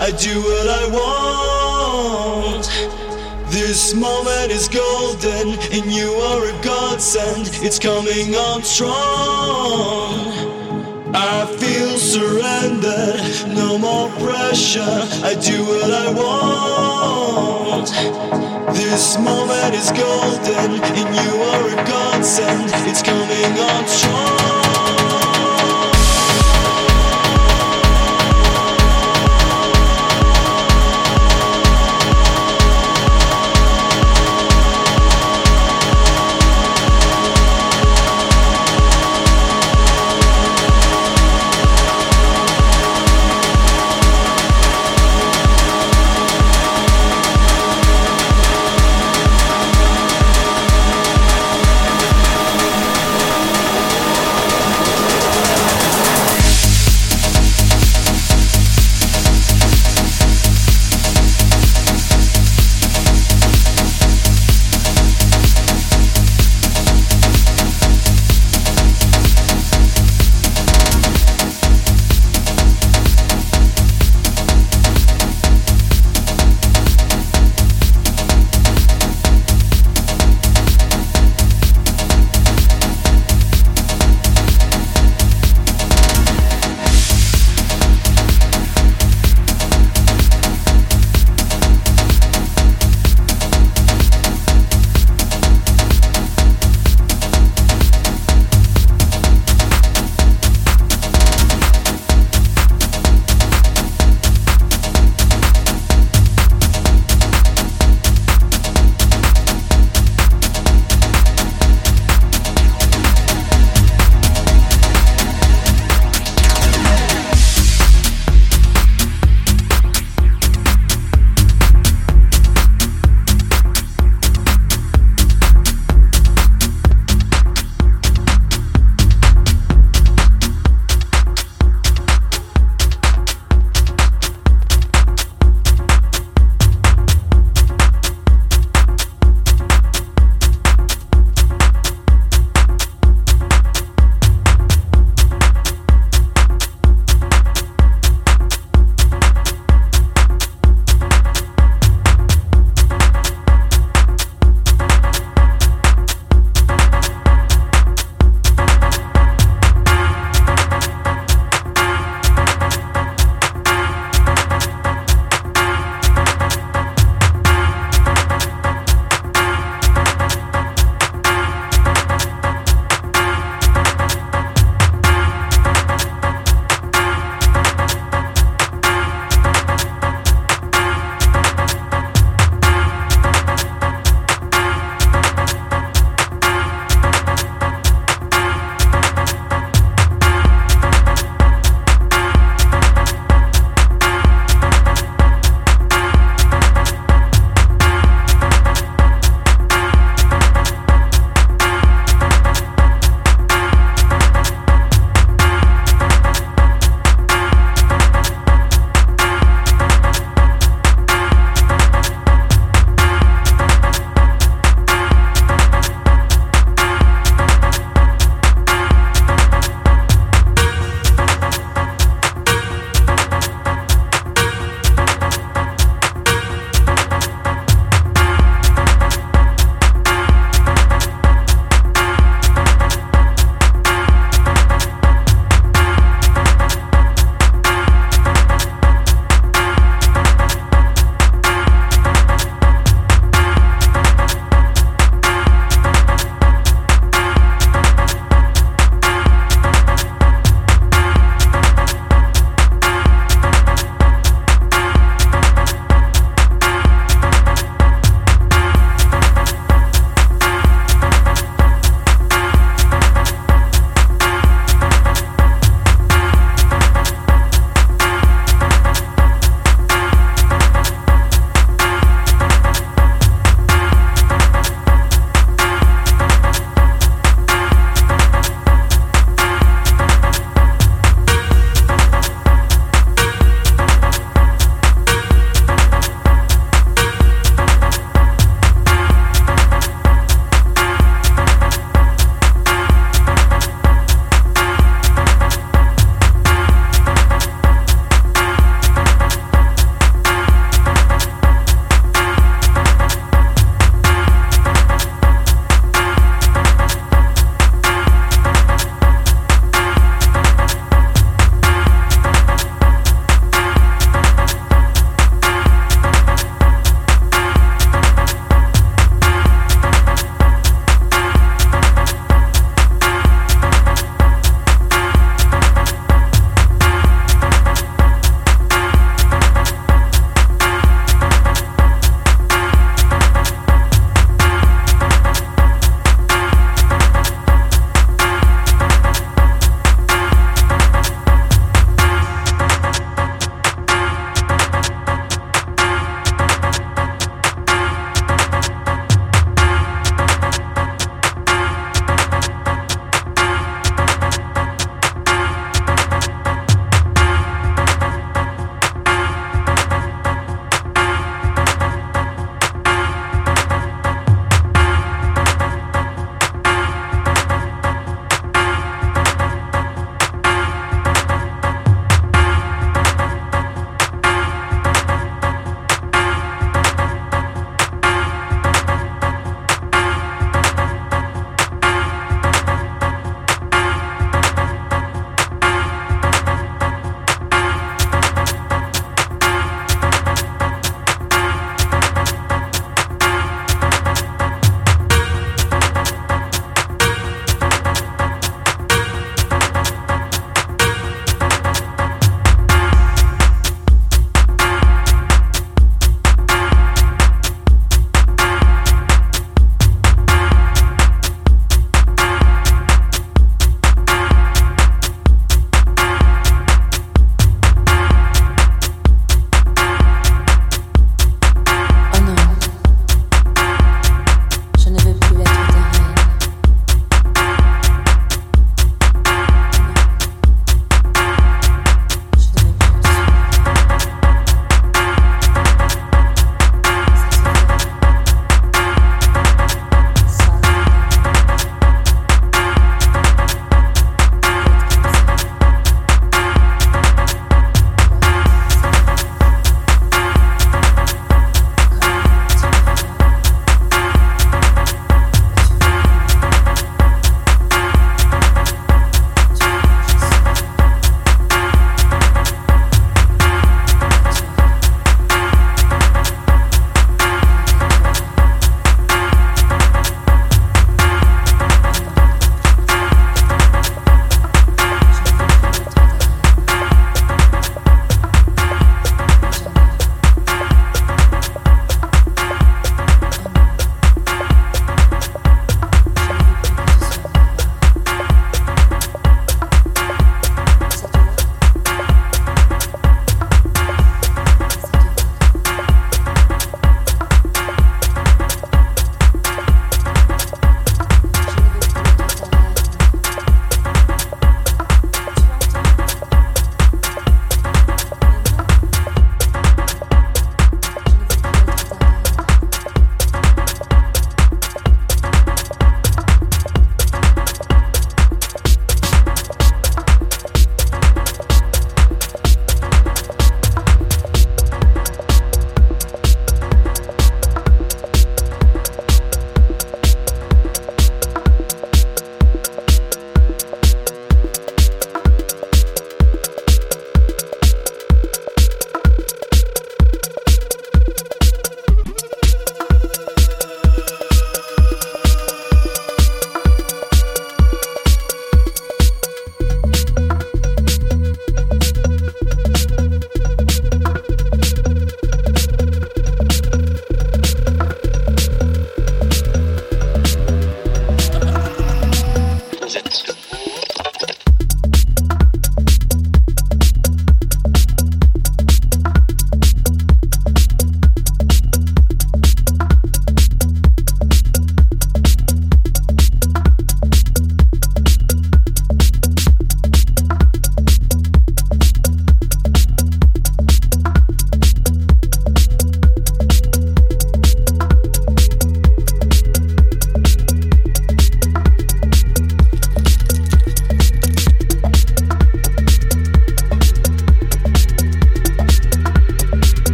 I do what I want. This moment is golden, and you are a godsend. It's coming on strong. I feel surrendered, no more pressure. I do what I want. This moment is golden, and you are a godsend. It's coming on strong.